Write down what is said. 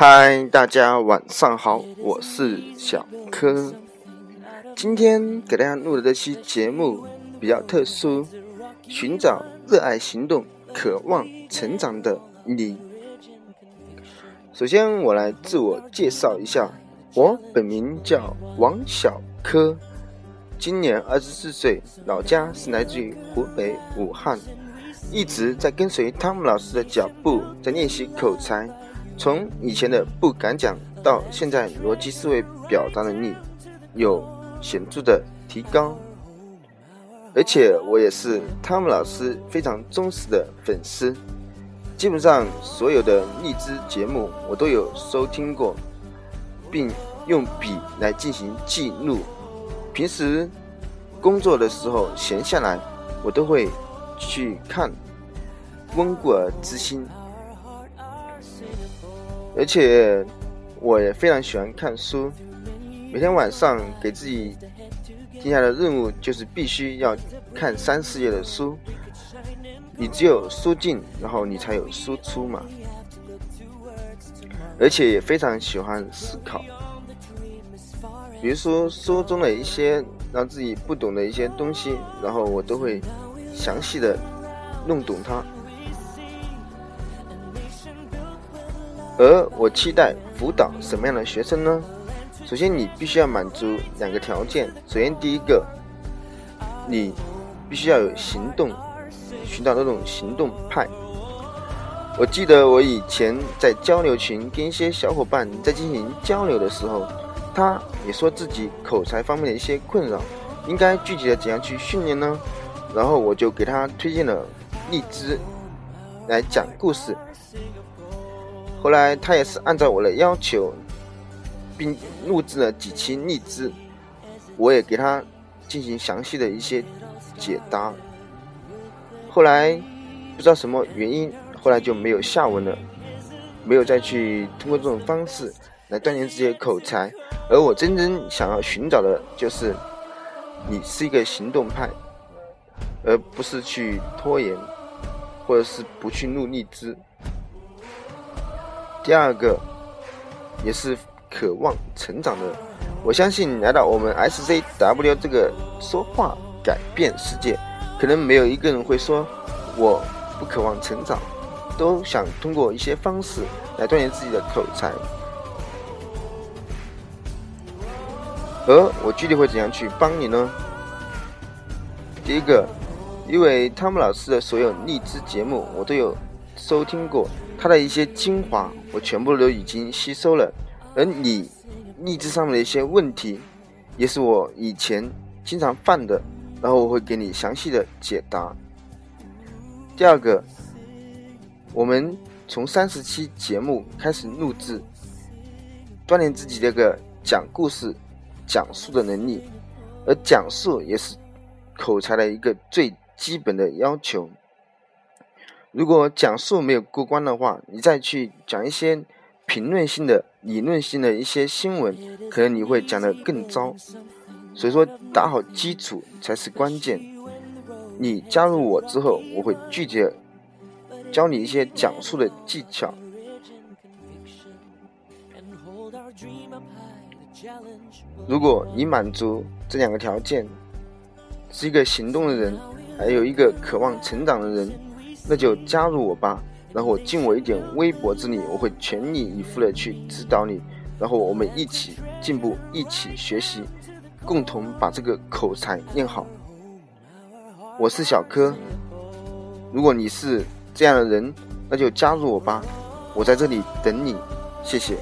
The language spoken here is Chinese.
嗨，大家晚上好，我是小柯。今天给大家录的这期节目比较特殊，寻找热爱行动、渴望成长的你。首先，我来自我介绍一下，我本名叫王小柯，今年二十四岁，老家是来自于湖北武汉，一直在跟随汤姆老师的脚步，在练习口才。从以前的不敢讲，到现在逻辑思维表达能力有显著的提高，而且我也是汤姆老师非常忠实的粉丝，基本上所有的荔枝节目我都有收听过，并用笔来进行记录。平时工作的时候闲下来，我都会去看，温故而知新。而且我也非常喜欢看书，每天晚上给自己定下的任务就是必须要看三四页的书。你只有书进，然后你才有输出嘛。而且也非常喜欢思考，比如说书中的一些让自己不懂的一些东西，然后我都会详细的弄懂它。而我期待辅导什么样的学生呢？首先，你必须要满足两个条件。首先，第一个，你必须要有行动，寻找那种行动派。我记得我以前在交流群跟一些小伙伴在进行交流的时候，他也说自己口才方面的一些困扰，应该具体的怎样去训练呢？然后我就给他推荐了荔枝来讲故事。后来他也是按照我的要求，并录制了几期荔枝，我也给他进行详细的一些解答。后来不知道什么原因，后来就没有下文了，没有再去通过这种方式来锻炼自己的口才。而我真正想要寻找的就是，你是一个行动派，而不是去拖延，或者是不去录荔枝。第二个，也是渴望成长的。我相信来到我们 SCW 这个说话改变世界，可能没有一个人会说我不渴望成长，都想通过一些方式来锻炼自己的口才。而我具体会怎样去帮你呢？第一个，因为汤姆老师的所有励志节目我都有收听过。它的一些精华，我全部都已经吸收了，而你励志上面的一些问题，也是我以前经常犯的，然后我会给你详细的解答。第二个，我们从三十期节目开始录制，锻炼自己这个讲故事、讲述的能力，而讲述也是口才的一个最基本的要求。如果讲述没有过关的话，你再去讲一些评论性的、理论性的一些新闻，可能你会讲得更糟。所以说，打好基础才是关键。你加入我之后，我会具体教你一些讲述的技巧。如果你满足这两个条件，是一个行动的人，还有一个渴望成长的人。那就加入我吧，然后尽我一点微薄之力，我会全力以赴的去指导你，然后我们一起进步，一起学习，共同把这个口才练好。我是小柯，如果你是这样的人，那就加入我吧，我在这里等你，谢谢。